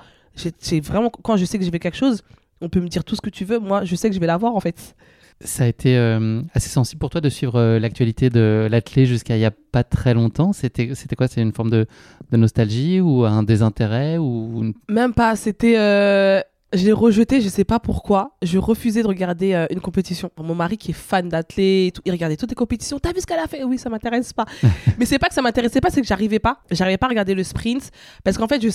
J'ai vraiment, quand je sais que j'ai fait quelque chose, on peut me dire tout ce que tu veux. Moi, je sais que je vais l'avoir, en fait. Ça a été euh, assez sensible pour toi de suivre euh, l'actualité de l'athlète jusqu'à il n'y a pas très longtemps. C'était c'était quoi? C'est une forme de, de nostalgie ou un désintérêt ou une- Même pas, c'était. Je l'ai rejeté, je sais pas pourquoi. Je refusais de regarder euh, une compétition. Mon mari qui est fan d'athlètes, il regardait toutes les compétitions. T'as vu ce qu'elle a fait? Oui, ça m'intéresse pas. Mais c'est pas que ça m'intéressait pas, c'est que j'arrivais pas. J'arrivais pas à regarder le sprint parce qu'en fait, je,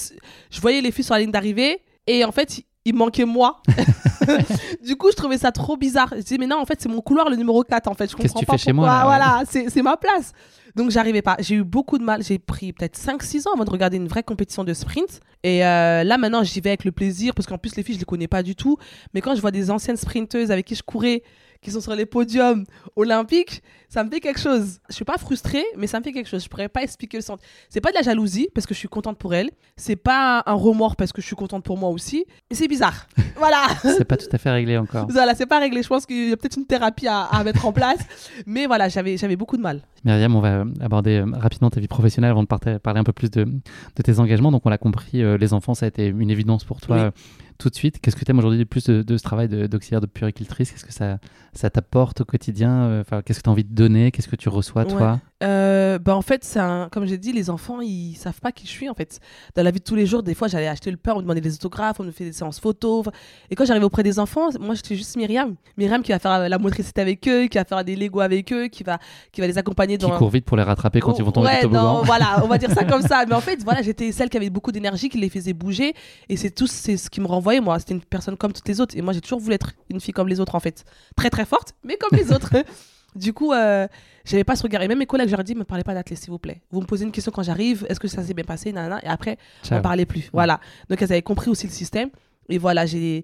je voyais les filles sur la ligne d'arrivée et en fait, il manquait moi. du coup, je trouvais ça trop bizarre. Je disais, mais non, en fait, c'est mon couloir, le numéro 4, en fait. Je Qu'est-ce comprends que tu pas fais chez moi, là, ouais. Voilà, c'est c'est ma place. Donc, j'arrivais pas. J'ai eu beaucoup de mal. J'ai pris peut-être 5-6 ans avant de regarder une vraie compétition de sprint. Et euh, là, maintenant, j'y vais avec le plaisir parce qu'en plus, les filles, je les connais pas du tout. Mais quand je vois des anciennes sprinteuses avec qui je courais, qui sont sur les podiums olympiques, ça me fait quelque chose. Je suis pas frustrée, mais ça me fait quelque chose. Je pourrais pas expliquer le sentiment. C'est pas de la jalousie parce que je suis contente pour elle. C'est pas un remords parce que je suis contente pour moi aussi. Mais c'est bizarre. voilà. c'est pas tout à fait réglé encore Voilà, c'est pas réglé. Je pense qu'il y a peut-être une thérapie à, à mettre en place. Mais voilà, j'avais, j'avais beaucoup de mal. Myriam, on va aborder euh, rapidement ta vie professionnelle avant de parler un peu plus de, de tes engagements. Donc, on l'a compris, euh, les enfants, ça a été une évidence pour toi Oui. euh, tout de suite. Qu'est-ce que tu aimes aujourd'hui de plus de, de ce travail de- d'auxiliaire de, puricultrice? Qu'est-ce que ça, ça t'apporte au quotidien Enfin, Qu'est-ce que tu as envie de Qu'est-ce que tu reçois, toi? Euh, bah en fait, c'est un- comme j'ai dit, les enfants, ils savent pas qui je suis en fait. Dans la vie de tous les jours, des fois, j'allais acheter le pain, on me demandait des autographes, on me fait des séances photos. Et quand j'arrivais auprès des enfants, moi, j'étais juste Myriam. Myriam qui va faire la motricité avec eux, qui va faire des Lego avec eux, qui va, qui va les accompagner Qui dans. court vite pour les rattraper quand ils vont tomber ouais, du non, voilà, on va dire ça comme ça. Mais en fait, voilà, j'étais celle qui avait beaucoup d'énergie, qui les faisait bouger. Et c'est tout c'est ce qui me renvoyait, moi. C'était une personne comme toutes les autres. Et moi, j'ai toujours voulu être une fille comme les autres, en fait. Très, très forte, mais comme les autres. Du coup, euh, j'avais pas ce regard. Et même mes collègues, je leur ai dit, me parlez pas d'athlète, s'il vous plaît. Vous me posez une question quand j'arrive, est-ce que ça s'est bien passé? Nanana. Et après, Ciao. on parlait plus. Voilà. Donc, elles avaient compris aussi le système. Et voilà, j'ai.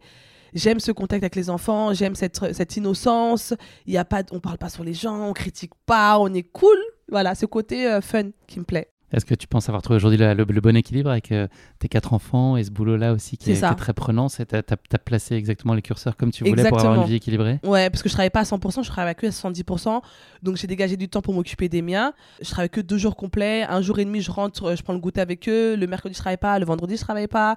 J'aime ce contact avec les enfants, j'aime cette, cette innocence. Il y a pas, on parle pas sur les gens, on critique pas, on est cool. Voilà, ce côté euh, fun qui me plaît. Est-ce que tu penses avoir trouvé aujourd'hui le, le- le bon équilibre avec euh, tes quatre enfants et ce boulot-là aussi qui est, qui est très prenant? Tu as, placé exactement les curseurs comme tu voulais pour avoir une vie équilibrée? Ouais, parce que je travaillais pas à 100%, je travaillais que à 70%. Donc j'ai dégagé du temps pour m'occuper des miens. Je travaille que deux jours complets. Un jour et demi, je rentre, euh, je prends le goûter avec eux. Le mercredi, je travaille pas. Le vendredi, je travaille pas.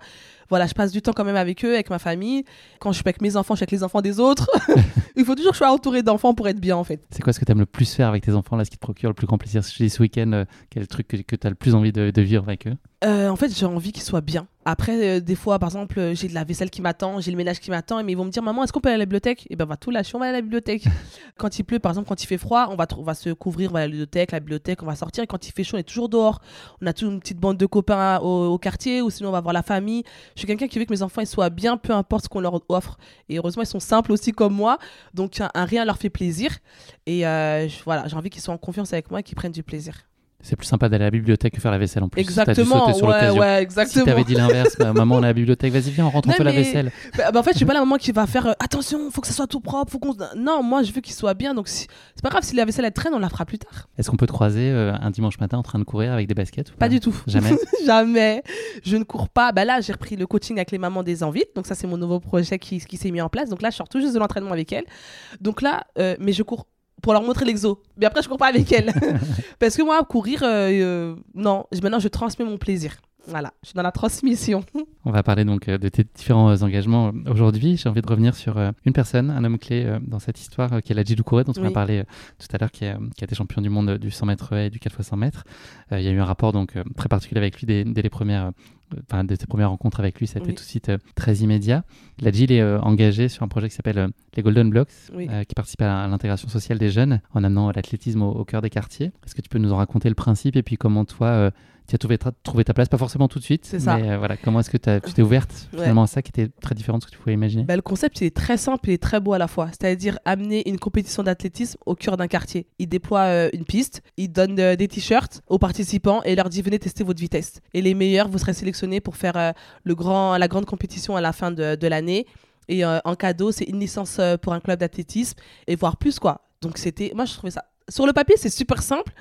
Voilà, je passe du temps quand même avec eux, avec ma famille. Quand je suis avec mes enfants, je suis avec les enfants des autres. Il faut toujours que je sois entourée d'enfants pour être bien, en fait. C'est quoi ce que tu aimes le plus faire avec tes enfants là, ce qui te procure le plus grand plaisir? Si je dis ce week-end, euh, quel truc que, tu as le plus envie de, de vivre avec eux Euh, en fait, j'ai envie qu'ils soient bien. Après, euh, des fois, par exemple, euh, j'ai de la vaisselle qui m'attend, j'ai le ménage qui m'attend, mais ils vont me dire, maman, est-ce qu'on peut aller à la bibliothèque? Et ben, on va tout lâcher, on va aller à la bibliothèque. quand il pleut, par exemple, quand il fait froid, on va, tr- on va se couvrir, on va à la bibliothèque, la bibliothèque, on va sortir. Et quand il fait chaud, on est toujours dehors. On a toute une petite bande de copains au, au quartier, ou sinon on va voir la famille. Je suis quelqu'un qui veut que mes enfants ils soient bien, peu importe ce qu'on leur offre. Et heureusement, ils sont simples aussi comme moi, donc un, un rien leur fait plaisir. Et euh, je- voilà, j'ai envie qu'ils soient en confiance avec moi et qu'ils prennent du plaisir. C'est plus sympa d'aller à la bibliothèque que faire la vaisselle en plus. Dû Exactement, sauter sur ouais, ouais, Si exactement. t'avais dit l'inverse, maman on est à la bibliothèque, vas-y viens, on rentre, on Non, fait la vaisselle. Bah, bah, en fait, je suis pas la maman qui va faire euh, attention, faut que ça soit tout propre, faut qu'on. Non, moi, je veux qu'il soit bien. Donc, si... c'est pas grave si la vaisselle elle traîne, on la fera plus tard. Est-ce qu'on peut te croiser euh, un dimanche matin en train de courir avec des baskets ou Pas du tout. Jamais. Jamais. Je ne cours pas. Bah là, j'ai repris le coaching avec les mamans des envies. Donc, ça, c'est mon nouveau projet qui, qui s'est mis en place. Donc là, je sors tout juste de l'entraînement avec elles. Donc là, euh, mais je cours pour leur montrer l'exo. Mais après, je cours pas avec elles. Parce que moi, courir, euh, euh, non. Maintenant, je transmets mon plaisir. Voilà, je suis dans la transmission. On va parler donc euh, de tes différents engagements aujourd'hui. J'ai envie de revenir sur une personne, un homme clé dans cette histoire, qui est Ladji Doucouré, dont on a parlé tout à l'heure, qui, a- qui a été champion du monde du 100 mètres et du 4 x 100 mètres. Il y a eu un rapport donc très particulier avec lui dès, dès les premières, enfin, dès tes premières rencontres avec lui. Ça a été Oui. tout de suite euh, très immédiat. Il est euh, engagé sur un projet qui s'appelle euh, les Golden Blocks, Oui. euh, qui participe à, à l'intégration sociale des jeunes en amenant l'athlétisme au, au cœur des quartiers. Est-ce que tu peux nous en raconter le principe et puis comment toi tu as trouvé ta, trouvé ta place, pas forcément tout de suite, ça. mais euh, voilà, comment est-ce que t'as- tu t'es ouverte Ouais. finalement à ça qui était très différent de ce que tu pouvais imaginer? Bah, le concept, il est très simple et très beau à la fois. C'est-à-dire amener une compétition d'athlétisme au cœur d'un quartier. Il déploie euh, une piste, il donne euh, des t-shirts aux participants et leur dit venez tester votre vitesse. Et les meilleurs, vous serez sélectionnés pour faire le grand, la grande compétition à la fin de, de l'année. Et en cadeau, c'est une licence pour un club d'athlétisme et voire plus quoi. Donc c'était, moi je trouvais ça. Sur le papier, c'est super simple.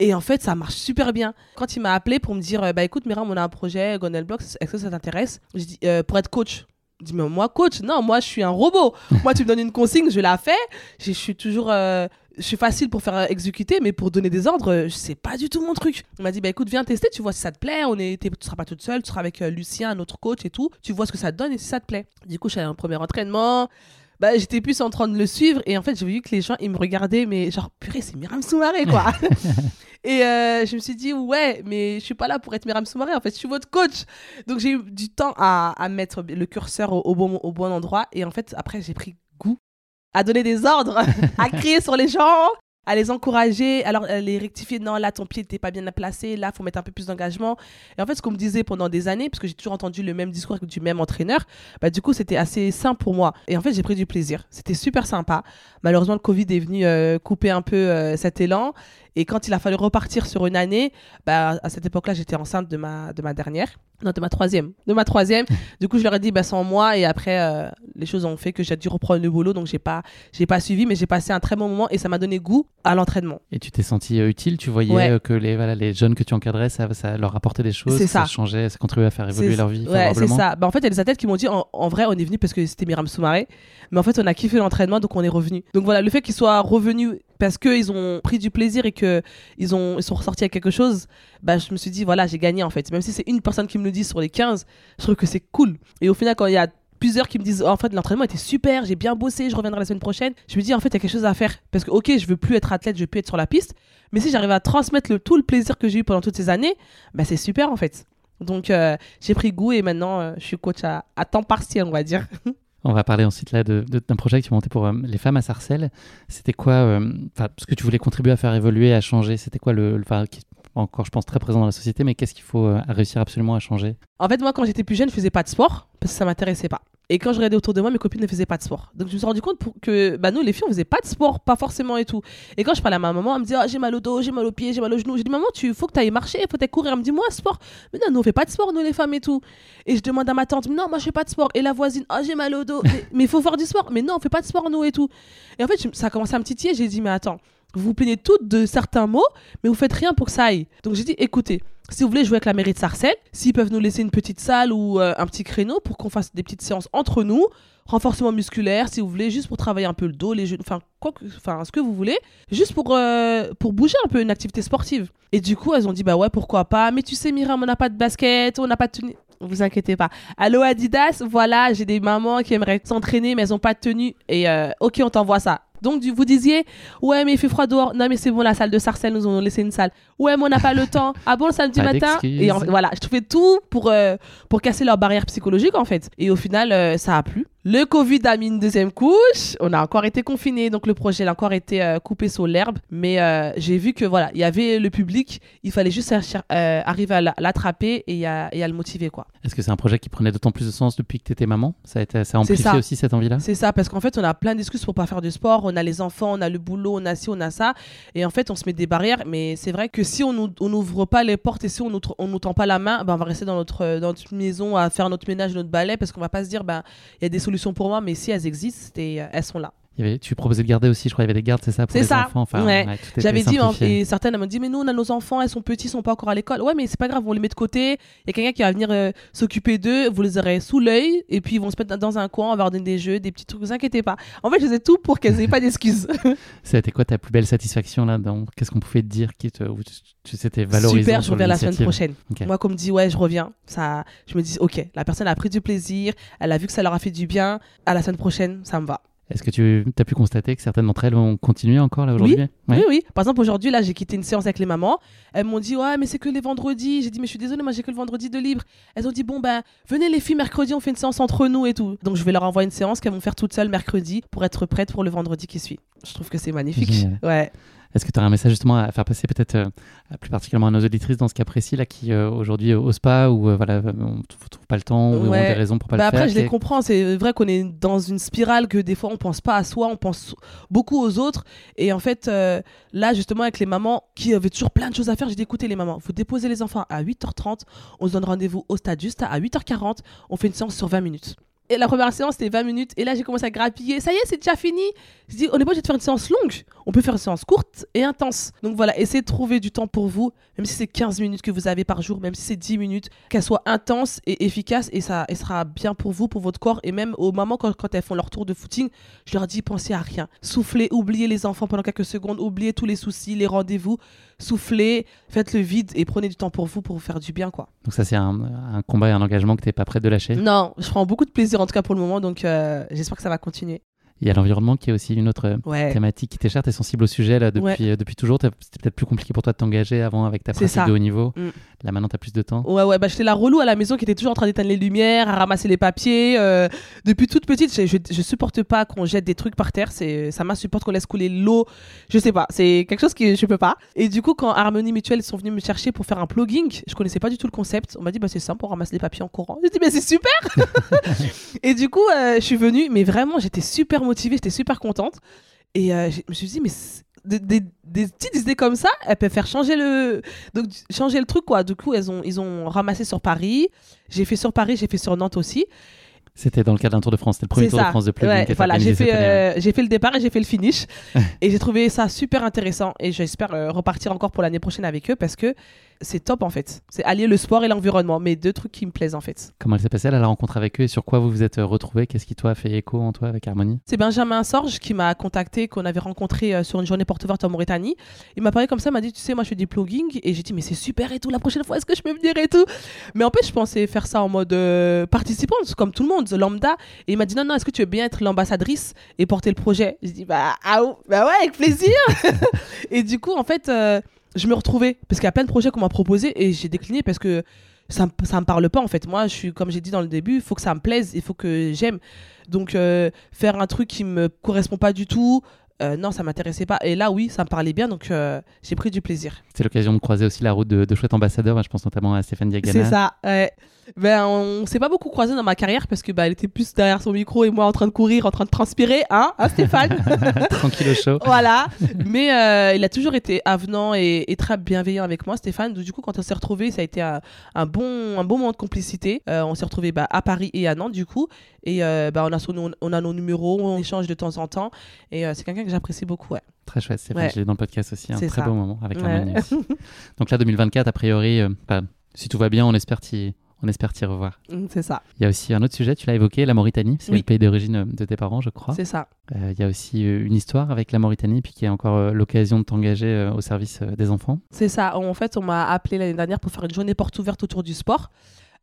Et en fait, ça marche super bien. Quand il m'a appelé pour me dire, euh, bah écoute, Miram, on a un projet, Blocks, est-ce que ça t'intéresse? J'ai dit, euh, pour être coach. Je dis, mais moi, coach, non, moi, je suis un robot. moi, tu me donnes une consigne, je la fais. Je je suis toujours. euh, je suis facile pour faire exécuter, mais pour donner des ordres, euh, c'est pas du tout mon truc. Il m'a dit, bah écoute, viens tester, tu vois si ça te plaît. On est, tu seras pas toute seule, tu seras avec euh, Lucien, un autre coach et tout. Tu vois ce que ça te donne et si ça te plaît. Du coup, je suis allée à un premier entraînement. Bah, j'étais plus en train de le suivre et en fait, j'ai vu que les gens, ils me regardaient, mais genre, purée, c'est Miram Soumaré, quoi. et euh, je me suis dit, ouais, mais je suis pas là pour être Miram Soumaré, en fait, je suis votre coach. Donc, j'ai eu du temps à, à mettre le curseur au, au bon, au bon endroit et en fait, après, j'ai pris goût à donner des ordres, à crier sur les gens, à les encourager, alors les rectifier. Non, là, ton pied n'était pas bien placé, là, faut mettre un peu plus d'engagement. Et en fait, ce qu'on me disait pendant des années, parce que j'ai toujours entendu le même discours du même entraîneur, bah, du coup, c'était assez simple pour moi. Et en fait, j'ai pris du plaisir. C'était super sympa. Malheureusement, le Covid est venu euh, couper un peu euh, cet élan. Et quand il a fallu repartir sur une année, bah, à cette époque-là, j'étais enceinte de ma, de ma dernière. Non, de ma troisième. De ma troisième. du coup, je leur ai dit, bah, sans moi. Et après, euh, les choses ont fait que j'ai dû reprendre le boulot. Donc, j'ai pas, j'ai pas suivi, mais j'ai passé un très bon moment et ça m'a donné goût à l'entraînement. Et tu t'es senti euh, utile, tu voyais Ouais. euh, que les, voilà, les jeunes que tu encadrais, ça, ça leur apportait des choses, C'est ça. ça. changeait, ça contribuait à faire évoluer leur vie Ouais, c'est ça. Bah, en fait, il y a des athlètes qui m'ont dit en, en vrai, on est venu parce que c'était Miram Soumaré. Mais en fait, on a kiffé l'entraînement, donc on est revenu. Donc voilà, le fait qu'ils soient revenus parce qu'ils ont pris du plaisir et qu'ils ils sont ressortis avec quelque chose, bah, je me suis dit, voilà, j'ai gagné en fait. Même si c'est une personne qui me le dit sur les 15, je trouve que c'est cool. Et au final, quand il y a plusieurs qui me disent, oh, en fait, l'entraînement était super, j'ai bien bossé, je reviendrai la semaine prochaine. Je me dis, en fait, il y a quelque chose à faire. Parce que, ok, je veux plus être athlète, je veux plus être sur la piste. Mais si j'arrive à transmettre le, tout le plaisir que j'ai eu pendant toutes ces années, bah, c'est super, en fait. Donc, euh, j'ai pris goût et maintenant, euh, je suis coach à, à temps partiel, on va dire. On va parler ensuite là d'un projet que tu montais pour euh, les femmes à Sarcelles. C'était quoi, euh, ce que tu voulais contribuer à faire évoluer, à changer C'était quoi le, le- qui- encore, je pense, très présent dans la société, mais qu'est-ce qu'il faut euh, réussir absolument à changer? En fait, moi, quand j'étais plus jeune, je faisais pas de sport parce que ça m'intéressait pas. Et quand je regardais autour de moi, mes copines ne faisaient pas de sport. Donc, je me suis rendu compte pour que bah, nous, les filles, on faisait pas de sport, pas forcément et tout. Et quand je parlais à ma maman, elle me disait Ah, J'ai mal au dos, j'ai mal aux pieds, j'ai mal aux genoux. J'ai dit Maman, tu faut que tu ailles marcher, faut que courir. Elle me dit Moi, sport. Mais non, nous, on fait pas de sport, nous, les femmes et tout. Et je demande à ma tante Non, moi, je fais pas de sport. Et la voisine Ah, j'ai mal au dos. mais il faut faire du sport. Mais non, on fait pas de sport, nous et tout. Et en fait, ça a commencé à me titiller. J'ai dit Mais attends, vous vous plaignez toutes de certains mots, mais vous faites rien pour que ça aille. Donc, j'ai dit Écoutez, si vous voulez jouer avec la mairie de Sarcelles, s'ils peuvent nous laisser une petite salle ou euh, un petit créneau pour qu'on fasse des petites séances entre nous, renforcement musculaire, si vous voulez, juste pour travailler un peu le dos, les genoux, enfin, quoi enfin, ce que vous voulez, juste pour, euh, pour bouger un peu une activité sportive. Et du coup, elles ont dit, bah ouais, pourquoi pas, mais tu sais, Myriam, on n'a pas de basket, on n'a pas de tenue. Vous inquiétez pas. Allô Adidas, voilà, j'ai des mamans qui aimeraient s'entraîner, mais elles n'ont pas de tenue. Et euh, ok, on t'envoie ça. Donc, du- vous disiez, ouais, mais il fait froid dehors. Non, mais c'est bon, la salle de Sarcelles nous ont laissé une salle. Ouais, mais on n'a pas le temps. Ah bon, le samedi Pas matin. Et en- voilà, je trouvais tout pour, euh, pour casser leur barrière psychologique, en fait. Et au final, euh, ça a plu. Le Covid a mis une deuxième couche. On a encore été confinés, donc le projet a encore été euh, coupé sur l'herbe. Mais euh, j'ai vu que voilà, il y avait le public. Il fallait juste euh, arriver à la- l'attraper et à, et à le motiver, quoi. Est-ce que c'est un projet qui prenait d'autant plus de sens depuis que tu étais maman? Ça a, été, ça a amplifié ça. aussi cette envie-là? C'est ça, parce qu'en fait, on a plein d'excuses pour pas faire de sport. On a les enfants, on a le boulot, on a ci, on a ça. Et en fait, on se met des barrières. Mais c'est vrai que si on n'ouvre pas les portes et si on nous, tend pas la main, ben, on va rester dans notre, dans notre maison à faire notre ménage, notre balai, parce qu'on va pas se dire, ben, il y a des solutions pour moi, mais si elles existent, et, euh, elles sont là. Il y avait, Tu proposais de garder aussi, je crois, il y avait des gardes, c'est ça, pour C'est les ça. enfants. Enfin, Ouais. J'avais dit, hein, et certaines m'ont dit, mais nous, on a nos enfants, elles sont petits, ils sont pas encore à l'école. Ouais, mais c'est pas grave, on les met de côté. Il y a quelqu'un qui va venir euh, s'occuper d'eux, vous les aurez sous l'œil, et puis ils vont se mettre dans un coin, on va leur donner des jeux, des petits trucs, vous inquiétez pas. En fait, je faisais tout pour qu'elles aient pas d'excuses. Été quoi ta plus belle satisfaction là dans... Qu'est-ce qu'on pouvait te dire qui te... où tu, tu s'étais valorisant Super, je reviens la semaine prochaine. Ok. Moi, comme dit, ouais, je reviens. Ça, je me dis, ok, la personne a pris du plaisir, elle a vu que ça leur a fait du bien. À la semaine prochaine, ça me va. Est-ce que tu as pu constater que certaines d'entre elles ont continué encore là aujourd'hui? Ouais. Oui, oui. Par exemple, aujourd'hui, là, j'ai quitté une séance avec les mamans. Elles m'ont dit, ouais, mais c'est que les vendredis. J'ai dit, mais je suis désolée, moi, j'ai que le vendredi de libre. Elles ont dit, bon, ben, venez les filles, mercredi, on fait une séance entre nous et tout. Donc, je vais leur envoyer une séance qu'elles vont faire toutes seules mercredi pour être prêtes pour le vendredi qui suit. Je trouve que c'est magnifique. Génial. Ouais. Est-ce que tu as un message justement à faire passer peut-être euh, plus particulièrement à nos auditrices dans ce cas précis là qui euh, aujourd'hui euh, osent pas ou euh, voilà, on trouve, trouve pas le temps ou ont Ouais. des raisons pour pas Bah le après, faire je les comprends. C'est vrai qu'on est dans une spirale que des fois, on pense pas à soi, on pense beaucoup aux autres. Et en fait, là, justement, avec les mamans qui avaient toujours plein de choses à faire, j'ai dit écoutez, les mamans, vous déposez les enfants à 8h30, on se donne rendez-vous au stade juste à 8h40, on fait une séance sur 20 minutes. Et la première séance, c'était 20 minutes. Et là, j'ai commencé à grappiller. Ça y est, c'est déjà fini. Je dis, on n'est pas obligé de faire une séance longue. On peut faire une séance courte et intense. Donc voilà, essayez de trouver du temps pour vous, même si c'est 15 minutes que vous avez par jour, même si c'est 10 minutes, qu'elle soit intense et efficace et ça sera bien pour vous, pour votre corps. Et même aux mamans, quand, quand elles font leur tour de footing, je leur dis, pensez à rien. Soufflez, oubliez les enfants pendant quelques secondes, oubliez tous les soucis, les rendez-vous. Soufflez, faites le vide et prenez du temps pour vous pour vous faire du bien, quoi. Donc ça c'est un, un combat et un engagement que tu n'es pas prêt de lâcher? Non, je prends beaucoup de plaisir en tout cas pour le moment, donc euh, j'espère que ça va continuer. Il y a l'environnement qui est aussi une autre euh, Ouais. thématique qui t'est chère. Tu es sensible au sujet là depuis, euh, depuis toujours. C'était peut-être plus compliqué pour toi de t'engager avant avec ta pratique de haut niveau. Mm. Là maintenant tu as plus de temps. Ouais, ouais, bah j'étais la relou à la maison qui était toujours en train d'éteindre les lumières, à ramasser les papiers. euh, depuis toute petite, je, je, je supporte pas qu'on jette des trucs par terre. Ça m'insupporte qu'on laisse couler l'eau. Je sais pas, c'est quelque chose que je peux pas. Et du coup, quand Harmonie Mutuelle sont venus me chercher pour faire un plugging, je connaissais pas du tout le concept. On m'a dit, bah c'est simple, on ramasse les papiers en courant. J'ai dit, mais c'est super Et du coup, euh, je suis venue, mais vraiment, j'étais super motivée, j'étais super contente. Et euh, je me suis dit, mais des, des- des petites idées comme ça, elles peuvent faire changer le, donc changer le truc quoi. Du coup, elles ont, ils ont ramassé sur Paris. J'ai fait sur Paris, j'ai fait sur Nantes aussi. C'était dans le cadre d'un Tour de France. C'était le premier Tour ça. de France de plugging Ouais, voilà, j'ai fait, euh, j'ai fait le départ et j'ai fait le finish. et j'ai trouvé ça super intéressant et j'espère euh, repartir encore pour l'année prochaine avec eux parce que c'est top en fait. C'est allier le sport et l'environnement, mais deux trucs qui me plaisent en fait. Comment elle s'est passée la rencontre avec eux et sur quoi vous vous êtes euh, retrouvés? Qu'est-ce qui toi a fait écho en toi avec Harmonie? C'est Benjamin Sorge qui m'a contacté, qu'on avait rencontré euh, sur une journée porte ouverte en Mauritanie. Il m'a parlé comme ça, il m'a dit, tu sais, moi je fais du plugging et j'ai dit, mais c'est super et tout, la prochaine fois, est-ce que je peux venir et tout? Mais en fait, je pensais faire ça en mode euh, participante, comme tout le monde, lambda. Et il m'a dit, non, non, est-ce que tu veux bien être l'ambassadrice et porter le projet? J'ai dit, bah, ah, bah ouais, avec plaisir Et du coup, en fait, euh, je me retrouvais parce qu'il y a plein de projets qu'on m'a proposé et j'ai décliné parce que ça, ça me parle pas en fait. Moi, je suis, comme j'ai dit dans le début, il faut que ça me plaise, il faut que j'aime. Donc, euh, faire un truc qui me correspond pas du tout, euh, non, ça m'intéressait pas. Et là, oui, ça me parlait bien, donc euh, j'ai pris du plaisir. C'est l'occasion de croiser aussi la route de, de chouettes ambassadeurs. Je pense notamment à Stéphane Diagana. C'est ça. ouais. Ben, on s'est pas beaucoup croisé dans ma carrière parce que bah, elle était plus derrière son micro et moi en train de courir, en train de transpirer, hein, hein Stéphane? Tranquille au chaud. Voilà. Mais euh, il a toujours été avenant et, et très bienveillant avec moi, Stéphane. Donc, du coup, quand on s'est retrouvés, ça a été un, un bon, un bon moment de complicité. Euh, on s'est retrouvés bah, à Paris et à Nantes, du coup. Et euh, bah, on, a son, on a nos numéros, on échange de temps en temps. Et c'est quelqu'un que j'apprécie beaucoup. Ouais. Très chouette, Stéphane. Ouais. Je l'ai dans le podcast aussi. Un C'est très ça. beau moment avec Ouais. Donc là, 2024, a priori, bah, si tout va bien, on espère t'y on espère t'y revoir. Mm, C'est ça. Il y a aussi un autre sujet, tu l'as évoqué, la Mauritanie. C'est Oui. le pays d'origine euh, de tes parents, je crois. C'est ça. Euh, il y a aussi euh, une histoire avec la Mauritanie, puis qui est encore euh, l'occasion de t'engager euh, au service des enfants. C'est ça. En fait, on m'a appelé l'année dernière pour faire une journée porte ouverte autour du sport.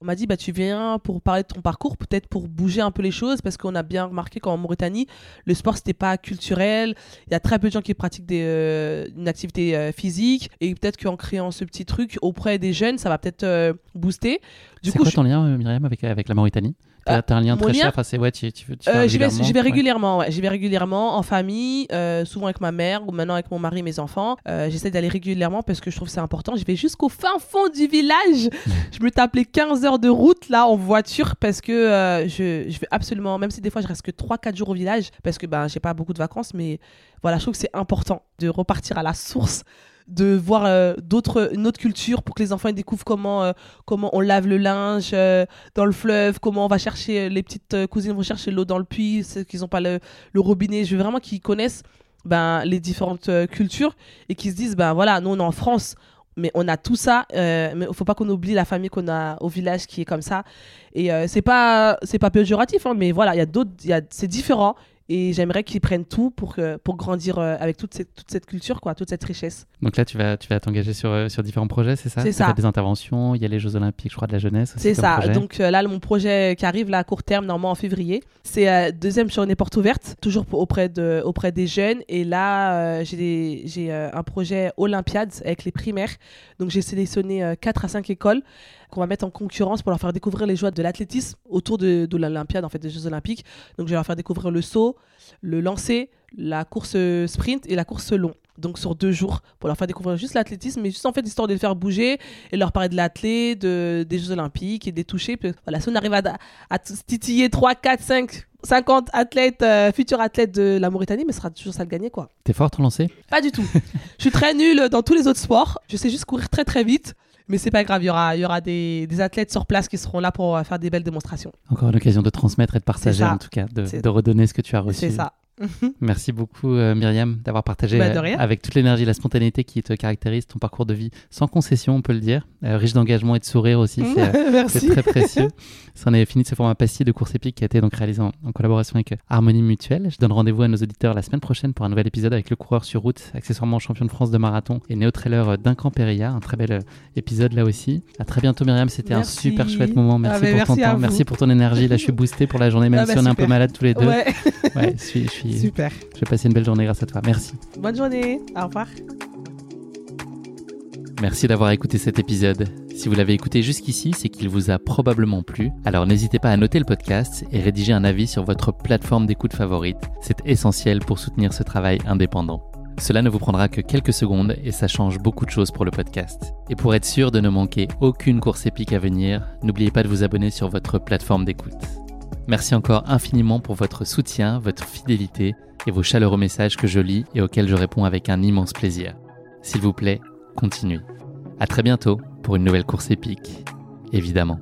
On m'a dit, bah, tu viens pour parler de ton parcours, peut-être pour bouger un peu les choses, parce qu'on a bien remarqué qu'en Mauritanie, le sport, c'était pas culturel. Il y a très peu de gens qui pratiquent des, euh, une activité euh, physique. Et peut-être qu'en créant ce petit truc auprès des jeunes, ça va peut-être euh, booster. Du coup, quoi je- ton lien, Myriam, avec, avec la Mauritanie? T'as Ah, un lien très lien cher enfin, c'est- ouais, tu, tu, tu Euh, j'y vais, régulièrement vais Ouais. régulièrement, ouais. J'y vais régulièrement en famille, euh, souvent avec ma mère ou maintenant avec mon mari et mes enfants. Euh, J'essaie d'aller régulièrement parce que je trouve que c'est important. Je vais jusqu'au fin fond du village. je me tape les 15 heures de route là en voiture parce que je, je vais absolument, même si des fois je reste que 3-4 jours au village parce que ben, j'ai pas beaucoup de vacances, mais voilà, je trouve que c'est important de repartir à la source de voir euh, d'autres une autre culture pour que les enfants découvrent comment euh, comment on lave le linge euh, dans le fleuve, comment on va chercher, euh, les petites cousines vont chercher l'eau dans le puits, ceux qui n'ont pas le, robinet. Je veux vraiment qu'ils connaissent ben, les différentes cultures et qu'ils se disent, ben voilà, nous on est en France, mais on a tout ça, mais il faut pas qu'on oublie la famille qu'on a au village qui est comme ça. Et c'est pas c'est pas péjoratif, hein, mais voilà, il y a d'autres, c'est différent. Et j'aimerais qu'ils prennent tout pour, que, pour grandir euh, avec toute cette, toute cette culture, quoi, toute cette richesse. Donc là, tu vas, tu vas t'engager sur, euh, sur différents projets, c'est ça? C'est ça. des interventions, il y a les Jeux Olympiques, je crois, de la jeunesse C'est ça. projet. Donc euh, là, mon projet qui arrive là à court terme, normalement en février, c'est euh, deuxième journée porte ouverte, toujours pour- auprès, de, auprès des jeunes. Et là, euh, j'ai euh, un projet Olympiade avec les primaires. Donc j'ai sélectionné 4 à 5 écoles qu'on va mettre en concurrence pour leur faire découvrir les joies de l'athlétisme autour de, de l'Olympiade, en fait, des Jeux Olympiques. Donc je vais leur faire découvrir le saut, le lancer, la course euh, sprint et la course long. Donc sur deux jours, pour leur faire découvrir juste l'athlétisme, mais juste en fait histoire de les faire bouger et leur parler de l'athlète, de, des Jeux Olympiques et des toucher. Puis, Voilà, si on arrive à, titiller 3, 4, 5, 50 athlètes, euh, futurs athlètes de la Mauritanie, mais ce sera toujours ça de gagner, quoi. T'es forte en lancer? Pas du tout. je suis très nulle dans tous les autres sports. Je sais juste courir très très vite. Mais c'est pas grave, il y aura, il y aura des, des athlètes sur place qui seront là pour euh, faire des belles démonstrations. Encore une occasion de transmettre et de partager, en tout cas, de, de redonner ce que tu as reçu. C'est ça. Merci beaucoup, euh, Myriam, d'avoir partagé Bah, euh, avec toute l'énergie, la spontanéité qui te caractérise, ton parcours de vie sans concession, on peut le dire, euh, riche d'engagement et de sourire aussi. C'est, euh, c'est très précieux. C'en est fini de ce format pastille de course épique qui a été donc réalisé en, en collaboration avec Harmonie Mutuelle. Je donne rendez-vous à nos auditeurs la semaine prochaine pour un nouvel épisode avec le coureur sur route, accessoirement champion de France de marathon et néo-trailer Duncan Périlla. Un très bel épisode là aussi. À très bientôt, Myriam. C'était un super chouette moment. Merci Ah, pour merci ton temps. vous. Merci pour ton énergie. Là, je suis boosté pour la journée, même Ah bah, si on est un peu malade tous les deux. Ouais, Ouais, je suis, je suis, super. je vais passer une belle journée grâce à toi. Merci. Bonne journée. Au revoir. Merci d'avoir écouté cet épisode. Si vous l'avez écouté jusqu'ici, c'est qu'il vous a probablement plu. Alors n'hésitez pas à noter le podcast et rédiger un avis sur votre plateforme d'écoute favorite. C'est essentiel pour soutenir ce travail indépendant. Cela ne vous prendra que quelques secondes et ça change beaucoup de choses pour le podcast. Et pour être sûr de ne manquer aucune course épique à venir, n'oubliez pas de vous abonner sur votre plateforme d'écoute. Merci encore infiniment pour votre soutien, votre fidélité et vos chaleureux messages que je lis et auxquels je réponds avec un immense plaisir. S'il vous plaît, continuez. À très bientôt pour une nouvelle course épique, évidemment.